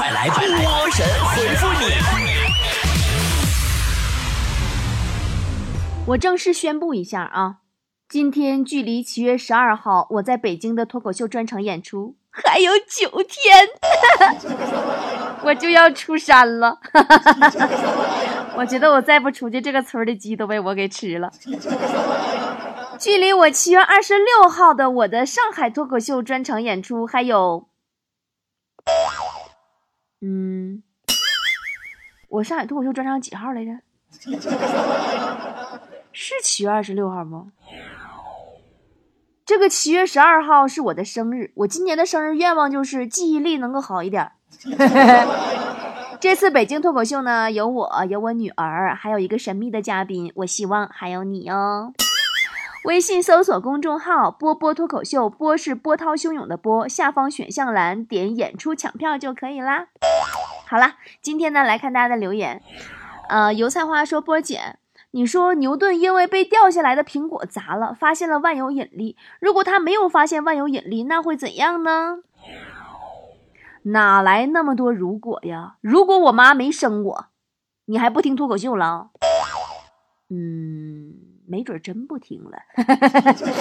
快来波神回复你！我正式宣布一下啊，今天距离七月十二号我在北京的脱口秀专场演出还有九天，我就要出山了。我觉得我再不出去，这个村的鸡都被我给吃了。距离我七月二十六号的我的上海脱口秀专场演出还有，嗯，我上海脱口秀专场几号来着？是七月二十六号吗？这个七月十二号是我的生日，我今年的生日愿望就是记忆力能够好一点。这次北京脱口秀呢，有我，有我女儿，还有一个神秘的嘉宾，我希望还有你哦。微信搜索公众号“波波脱口秀”，波是波涛汹涌的波，下方选项栏点演出抢票就可以啦。好啦，今天呢来看大家的留言。呃，油菜花说：“波姐，你说牛顿因为被掉下来的苹果砸了，发现了万有引力。如果他没有发现万有引力，那会怎样呢？”哪来那么多如果呀？如果我妈没生我，你还不听脱口秀了？嗯，没准真不听了。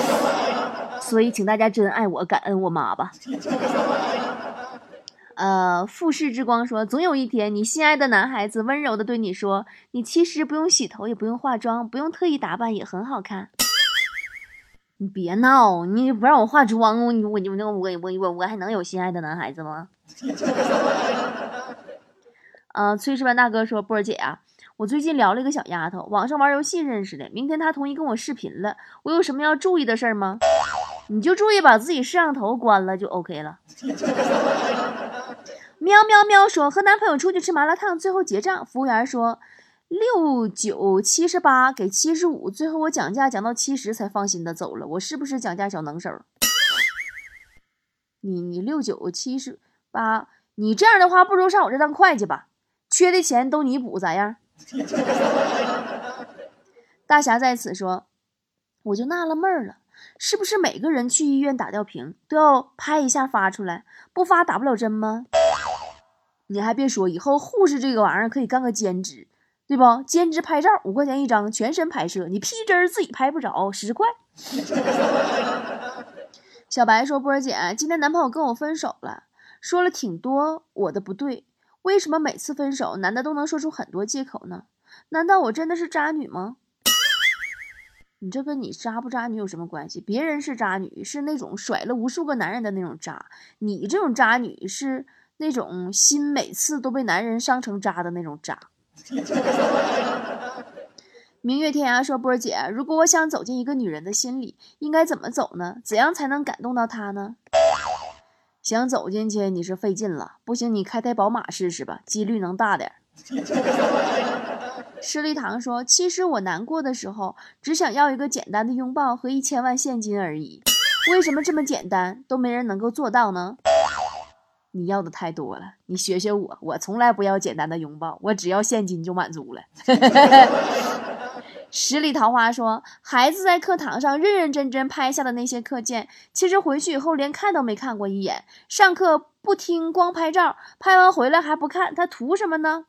所以，请大家真爱我，感恩我妈吧。呃，富士之光说，总有一天，你心爱的男孩子温柔的对你说：“你其实不用洗头，也不用化妆，不用特意打扮，也很好看。”你别闹！你不让我化妆，我我我我我我我还能有心爱的男孩子吗？呃，炊事班大哥说：“波儿姐啊，我最近聊了一个小丫头，网上玩游戏认识的。明天她同意跟我视频了，我有什么要注意的事儿吗？你就注意把自己摄像头关了就 OK 了。”喵喵喵说：“和男朋友出去吃麻辣烫，最后结账，服务员说。”六九七十八给七十五，最后我讲价讲到七十才放心的走了。我是不是讲价小能手？你你六九七十八，你这样的话不如上我这当会计吧，缺的钱都你补，咋样？大侠在此说，我就纳了闷儿了，是不是每个人去医院打吊瓶都要拍一下发出来，不发打不了针吗？你还别说，以后护士这个玩意儿可以干个兼职。对不？兼职拍照五块钱一张，全身拍摄，你屁针儿自己拍不着，十块。小白说：“波儿姐，今天男朋友跟我分手了，说了挺多我的不对。为什么每次分手，男的都能说出很多借口呢？难道我真的是渣女吗？你这跟你渣不渣女有什么关系？别人是渣女，是那种甩了无数个男人的那种渣；你这种渣女是那种心每次都被男人伤成渣的那种渣。”明月天涯说：“波儿姐，如果我想走进一个女人的心里，应该怎么走呢？怎样才能感动到她呢？想走进去你是费劲了，不行，你开台宝马试试吧，几率能大点。”施礼堂说：“其实我难过的时候，只想要一个简单的拥抱和一千万现金而已。为什么这么简单都没人能够做到呢？”你要的太多了，你学学我，我从来不要简单的拥抱，我只要现金就满足了。十里桃花说，孩子在课堂上认认真真拍下的那些课件，其实回去以后连看都没看过一眼。上课不听，光拍照，拍完回来还不看，他图什么呢？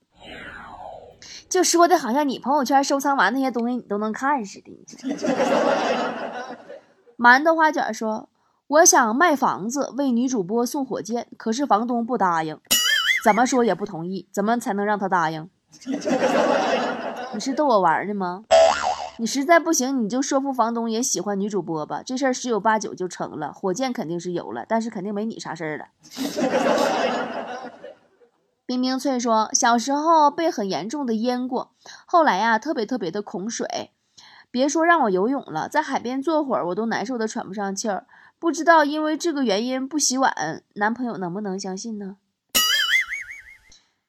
就说的好像你朋友圈收藏完那些东西你都能看似的。馒头 花卷说。我想卖房子为女主播送火箭，可是房东不答应，怎么说也不同意。怎么才能让他答应？你是逗我玩呢吗？你实在不行，你就说服房东也喜欢女主播吧，这事儿十有八九就成了。火箭肯定是有了，但是肯定没你啥事儿了。冰冰脆说，小时候被很严重的淹过，后来呀特别特别的恐水，别说让我游泳了，在海边坐会儿我都难受的喘不上气儿。不知道因为这个原因不洗碗，男朋友能不能相信呢？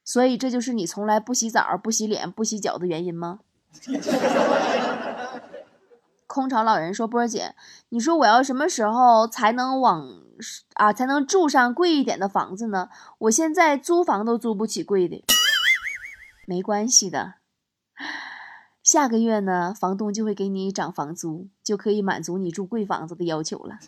所以这就是你从来不洗澡、不洗脸、不洗脚的原因吗？空巢老人说：“波儿姐，你说我要什么时候才能往啊才能住上贵一点的房子呢？我现在租房都租不起贵的。没关系的。”下个月呢，房东就会给你涨房租，就可以满足你住贵房子的要求了。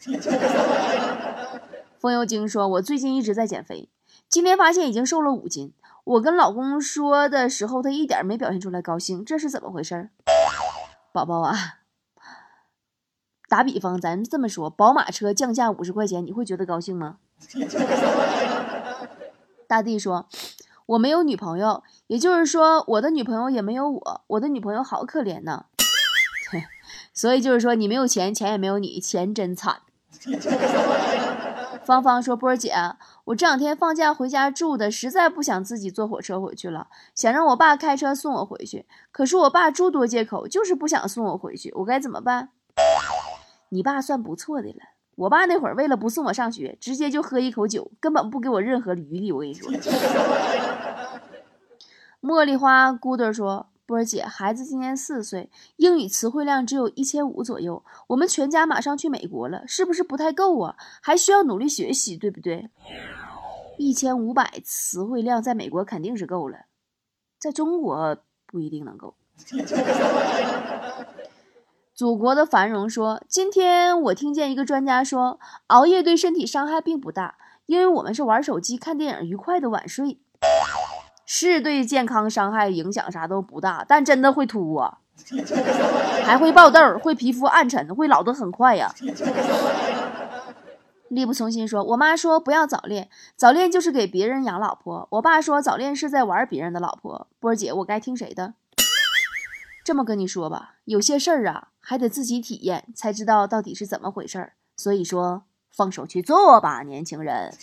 风油精说：“我最近一直在减肥，今天发现已经瘦了五斤。我跟老公说的时候，他一点没表现出来高兴，这是怎么回事？宝宝啊，打比方，咱这么说，宝马车降价五十块钱，你会觉得高兴吗？大地说：“我没有女朋友，也就是说，我的女朋友也没有我。我的女朋友好可怜呐。所以就是说，你没有钱，钱也没有你，钱真惨。”芳芳说：“波儿姐，我这两天放假回家住的，实在不想自己坐火车回去了，想让我爸开车送我回去。可是我爸诸多借口，就是不想送我回去，我该怎么办？你爸算不错的了，我爸那会儿为了不送我上学，直接就喝一口酒，根本不给我任何余地。我跟你说。”茉莉花咕嘟说。波儿姐，孩子今年四岁，英语词汇量只有一千五左右。我们全家马上去美国了，是不是不太够啊？还需要努力学习，对不对？一千五百词汇量在美国肯定是够了，在中国不一定能够。祖国的繁荣说，今天我听见一个专家说，熬夜对身体伤害并不大，因为我们是玩手机、看电影，愉快的晚睡。是对健康伤害影响啥都不大，但真的会秃啊，还会爆痘，会皮肤暗沉，会老得很快呀。力不从心说：“我妈说不要早恋，早恋就是给别人养老婆。我爸说早恋是在玩别人的老婆。波儿姐，我该听谁的？这么跟你说吧，有些事儿啊，还得自己体验才知道到底是怎么回事儿。所以说，放手去做吧，年轻人。”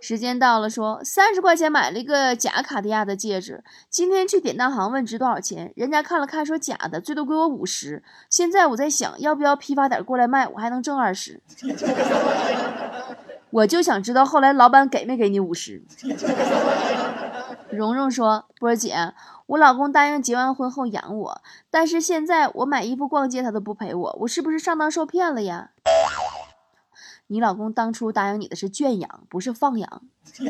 时间到了，说三十块钱买了一个假卡地亚的戒指。今天去典当行问值多少钱，人家看了看说假的，最多给我五十。现在我在想，要不要批发点过来卖，我还能挣二十。我就想知道后来老板给没给你五十。蓉蓉说：“波姐，我老公答应结完婚后养我，但是现在我买衣服、逛街他都不陪我，我是不是上当受骗了呀？”你老公当初答应你的是圈养，不是放养。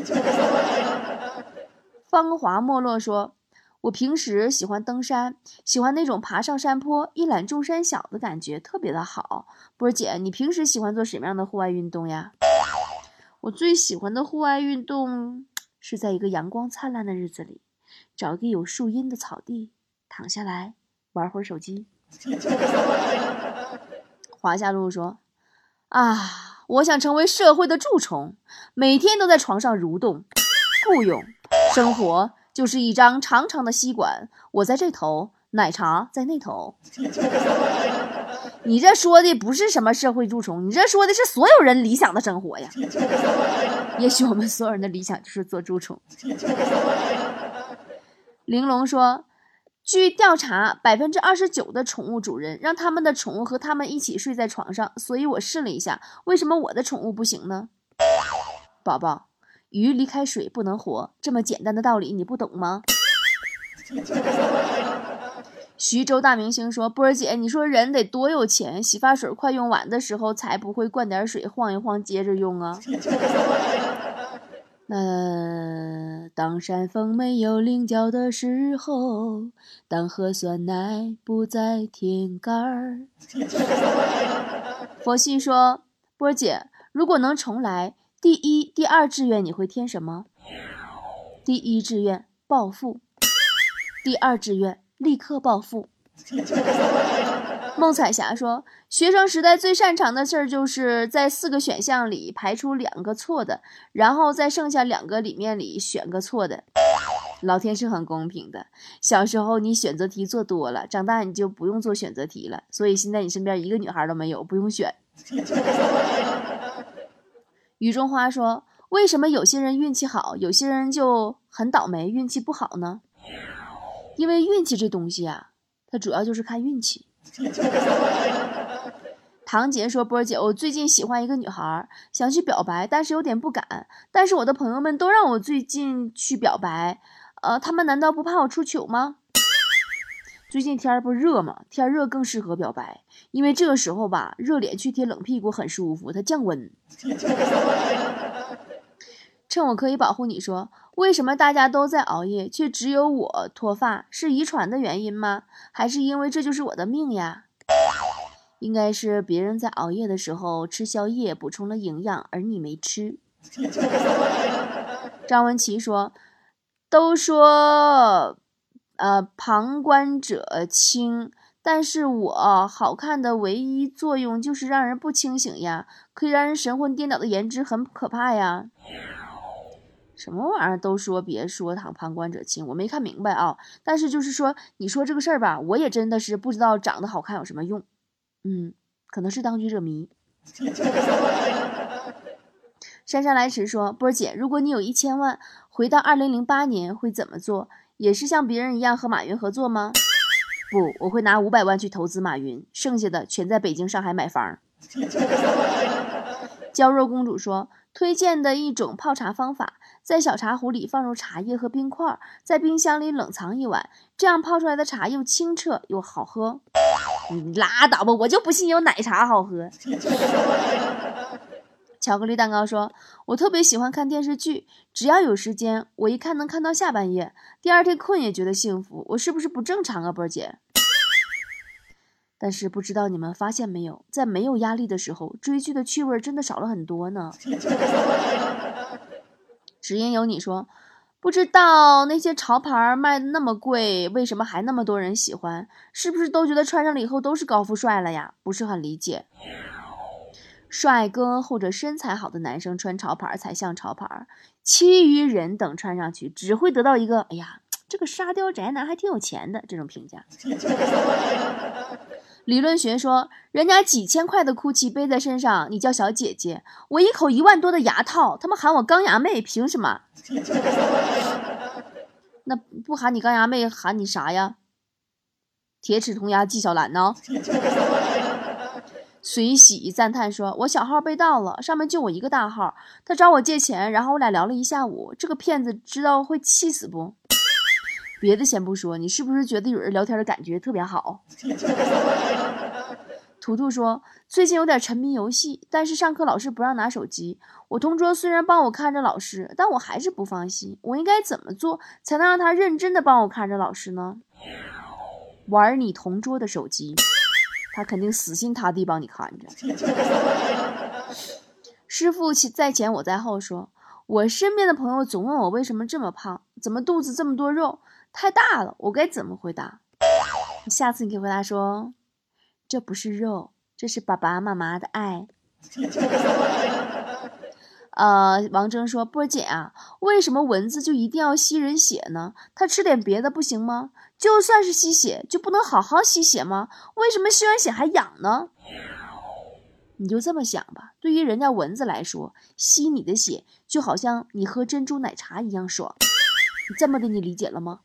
芳华没落说：“我平时喜欢登山，喜欢那种爬上山坡一览众山小的感觉，特别的好。”波姐，你平时喜欢做什么样的户外运动呀？我最喜欢的户外运动是在一个阳光灿烂的日子里，找一个有树荫的草地，躺下来玩会儿手机。华夏路说：“啊。”我想成为社会的蛀虫，每天都在床上蠕动，雇佣。生活就是一张长长的吸管，我在这头，奶茶在那头。你这说的不是什么社会蛀虫，你这说的是所有人理想的生活呀。也许我们所有人的理想就是做蛀虫。玲珑说。据调查，百分之二十九的宠物主人让他们的宠物和他们一起睡在床上，所以我试了一下，为什么我的宠物不行呢？宝宝，鱼离开水不能活，这么简单的道理你不懂吗？徐州大明星说：“波儿姐，你说人得多有钱，洗发水快用完的时候才不会灌点水晃一晃接着用啊？”那 当山峰没有棱角的时候，当喝酸奶不再舔盖儿。佛系说：“波姐，如果能重来，第一、第二志愿你会填什么？第一志愿暴富，第二志愿立刻暴富。”孟彩霞说：“学生时代最擅长的事儿，就是在四个选项里排出两个错的，然后在剩下两个里面里选个错的。老天是很公平的。小时候你选择题做多了，长大你就不用做选择题了。所以现在你身边一个女孩都没有，不用选。”雨中花说：“为什么有些人运气好，有些人就很倒霉，运气不好呢？因为运气这东西啊，它主要就是看运气。”唐杰说：“波儿姐，我最近喜欢一个女孩，想去表白，但是有点不敢。但是我的朋友们都让我最近去表白，呃，他们难道不怕我出糗吗？最近天儿不热吗？天热更适合表白，因为这个时候吧，热脸去贴冷屁股很舒服，它降温。趁我可以保护你说，为什么大家都在熬夜，却只有我脱发？是遗传的原因吗？还是因为这就是我的命呀？应该是别人在熬夜的时候吃宵夜补充了营养，而你没吃。张文琪说：“都说，呃，旁观者清，但是我好看的唯一作用就是让人不清醒呀，可以让人神魂颠倒的颜值很可怕呀。”什么玩意儿都说别说旁旁观者清，我没看明白啊。但是就是说，你说这个事儿吧，我也真的是不知道长得好看有什么用。嗯，可能是当局者迷。姗姗来迟说：“波儿姐，如果你有一千万，回到二零零八年会怎么做？也是像别人一样和马云合作吗？”不，我会拿五百万去投资马云，剩下的全在北京、上海买房。娇弱公主说：“推荐的一种泡茶方法。”在小茶壶里放入茶叶和冰块，在冰箱里冷藏一晚，这样泡出来的茶又清澈又好喝。你拉倒吧，我就不信有奶茶好喝。巧克力蛋糕说：“我特别喜欢看电视剧，只要有时间，我一看能看到下半夜，第二天困也觉得幸福。我是不是不正常啊，波姐？”但是不知道你们发现没有，在没有压力的时候，追剧的趣味真的少了很多呢。只因有你说，不知道那些潮牌卖的那么贵，为什么还那么多人喜欢？是不是都觉得穿上了以后都是高富帅了呀？不是很理解。帅哥或者身材好的男生穿潮牌才像潮牌，其余人等穿上去只会得到一个“哎呀，这个沙雕宅男还挺有钱的”这种评价。理论学说，人家几千块的 GUCCI 背在身上，你叫小姐姐；我一口一万多的牙套，他们喊我钢牙妹，凭什么？那不喊你钢牙妹，喊你啥呀？铁齿铜牙纪晓岚呢？随喜赞叹说：“我小号被盗了，上面就我一个大号，他找我借钱，然后我俩聊了一下午。这个骗子知道会气死不？”别的先不说，你是不是觉得有人聊天的感觉特别好？图图说最近有点沉迷游戏，但是上课老师不让拿手机。我同桌虽然帮我看着老师，但我还是不放心。我应该怎么做才能让他认真的帮我看着老师呢？玩你同桌的手机，他肯定死心塌地帮你看着。师傅在前，我在后，说我身边的朋友总问我为什么这么胖，怎么肚子这么多肉。太大了，我该怎么回答？下次你可以回答说：“这不是肉，这是爸爸妈妈的爱。”呃，王峥说：“波姐啊，为什么蚊子就一定要吸人血呢？它吃点别的不行吗？就算是吸血，就不能好好吸血吗？为什么吸完血还痒呢？”你就这么想吧，对于人家蚊子来说，吸你的血就好像你喝珍珠奶茶一样爽。这么的，你理解了吗？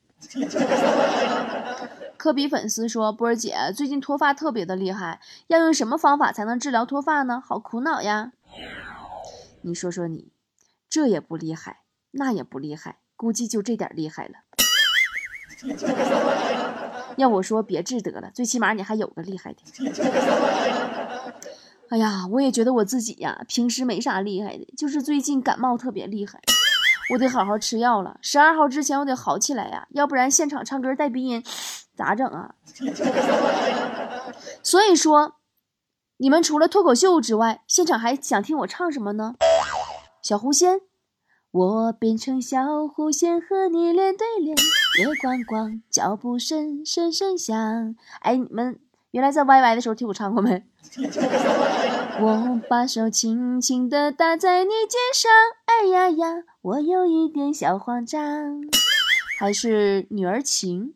科比粉丝说：“波儿姐，最近脱发特别的厉害，要用什么方法才能治疗脱发呢？好苦恼呀！你说说你，这也不厉害，那也不厉害，估计就这点厉害了。要我说，别治得了，最起码你还有个厉害的。哎呀，我也觉得我自己呀，平时没啥厉害的，就是最近感冒特别厉害。”我得好好吃药了，十二号之前我得好起来呀，要不然现场唱歌带鼻音，咋整啊？所以说，你们除了脱口秀之外，现场还想听我唱什么呢？小狐仙，我变成小狐仙和你脸对脸，月光光，脚步声声声响。哎，你们原来在 YY 的时候听我唱过没？我把手轻轻地搭在你肩上，哎呀呀，我有一点小慌张。还是女儿情。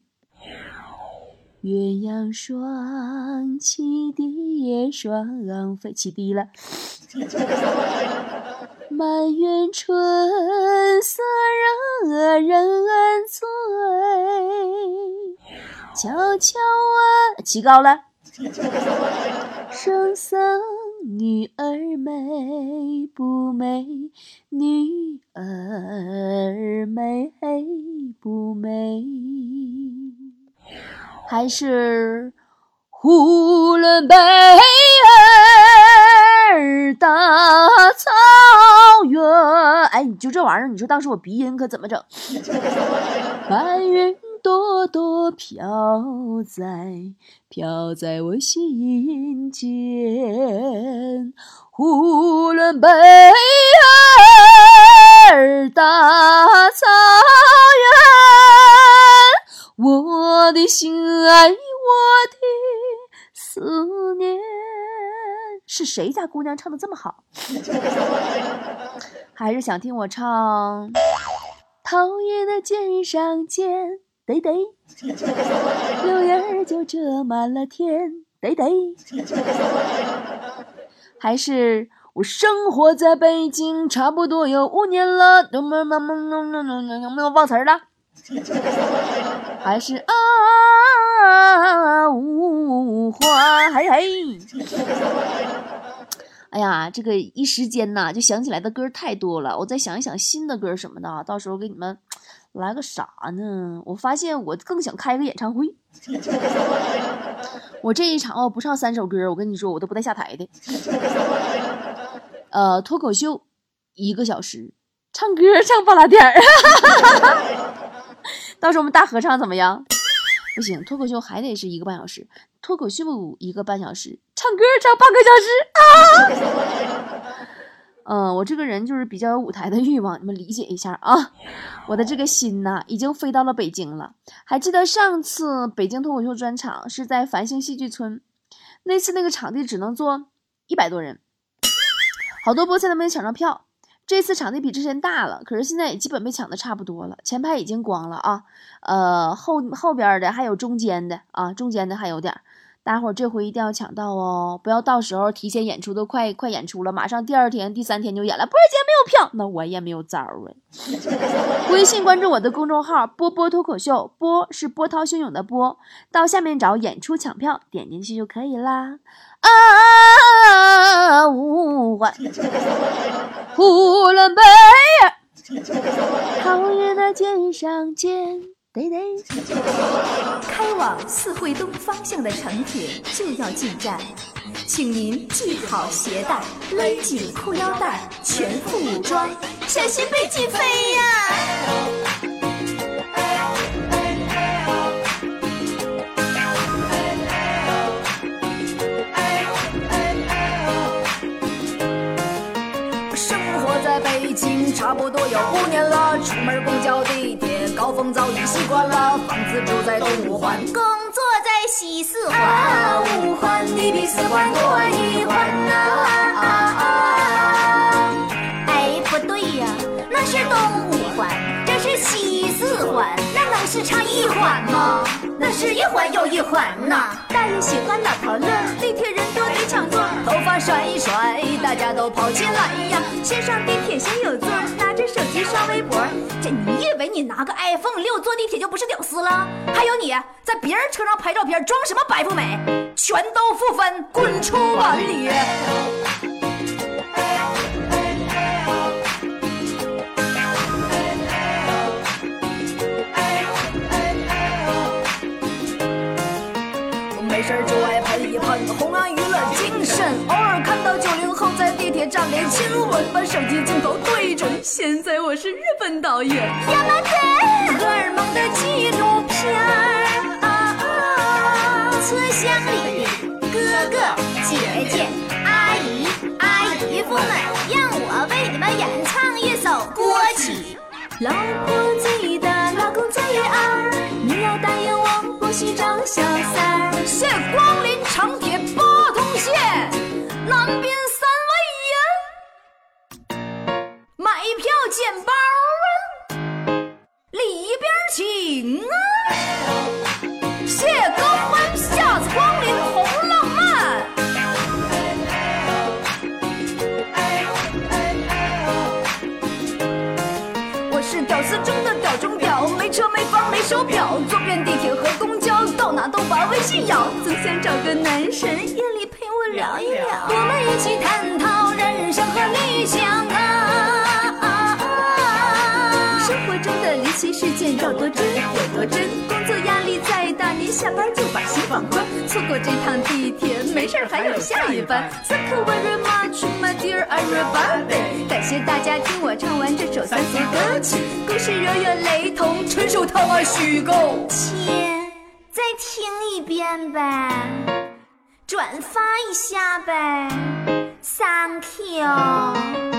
鸳鸯双栖蝶双飞，起低了。满园春色惹人醉，悄悄问，起高了。声声女儿美不美？女儿美不美？还是呼伦贝尔大草原？哎，你就这玩意儿，你说当时我鼻音可怎么整？白云。朵朵飘在飘在我心间。呼伦贝尔大草原，我的心爱，我的思念。是谁家姑娘唱的这么好？还是想听我唱？讨厌的肩上肩，得得，柳叶儿就遮满了天。得得，还是我生活在北京，差不多有五年了。能不能能不能能能不能忘词儿了？还是啊，五环嘿嘿。哎呀，这个一时间呐，就想起来的歌太多了。我再想一想新的歌什么的啊，到时候给你们。来个啥呢？我发现我更想开个演唱会。我这一场哦，不唱三首歌，我跟你说，我都不带下台的。呃，脱口秀一个小时，唱歌唱半拉点儿。到时候我们大合唱怎么样？不行，脱口秀还得是一个半小时。脱口秀一个半小时，唱歌唱半个小时啊！嗯，我这个人就是比较有舞台的欲望，你们理解一下啊。我的这个心呐，已经飞到了北京了。还记得上次北京脱口秀专场是在繁星戏剧村，那次那个场地只能坐一百多人，好多菠菜都没抢上票。这次场地比之前大了，可是现在也基本被抢的差不多了，前排已经光了啊。呃，后后边的还有中间的啊，中间的还有点。大伙儿这回一定要抢到哦，不要到时候提前演出都快快演出了，马上第二天、第三天就演了，波儿姐没有票，那我也没有招儿啊。微信关注我的公众号“波波脱口秀”，波是波涛汹涌的波，到下面找演出抢票，点进去就可以啦。啊，五环，呼伦贝尔，桃园的肩上肩。得得，开往四惠东方向的城铁就要进站，请您系好鞋带，勒紧裤腰带，全副武装，小心被挤飞呀！差不多有五年了，出门、高峰早已习惯了。房子住在东五环，工作在西四环。五环你比四环多一环呐！哎，不对呀，那是东五环，这是西四环，那能是差一环吗？那是一环又一环呐！大爷喜欢老头乐，地铁人多得抢，头发甩一甩，大家都跑起来呀！先上地铁先有座，拿着手机刷微博。这你以为你拿个 iPhone 六坐地铁就不是屌丝了？还有你在别人车上拍照片，装什么白富美？全都负分，滚出碗里！没事就爱喷一喷，弘扬娱乐精神。偶尔看到九零后在地铁站连亲吻，把手机镜头对准。现在我是日本导演，亚麻得荷尔蒙的纪录片儿啊！车厢里哥哥姐姐阿姨阿姨夫们，让我为你们演唱一首歌曲。老婆记得老公最二，你要答应我不许找小三。谢光临长铁八通线，南边三位爷，买票捡包啊，里边请啊。微信摇。总想找个男神夜里陪我聊一聊，我们一起探讨人生和理想啊。生活中的离奇事件要多真有多真，工作压力再大，您下班就把心放宽，错过这趟地铁没事儿还有下一班。Thank you very much, my dear everybody，感谢大家听我唱完这首三俗歌曲，故事。是人员雷同，纯属他妈虚构。亲，再听一遍呗，转发一下呗，Thank you。